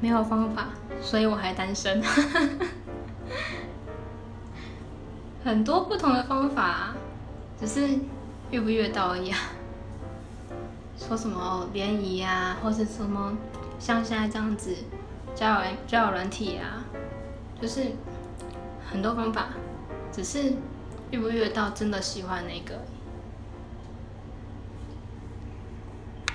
没有方法所以我还单身。很多不同的方法只是遇不遇到而已啊。说什么联谊啊或是什么像现在这样子交友交友软体啊就是很多方法只是遇不遇到真的喜欢那个。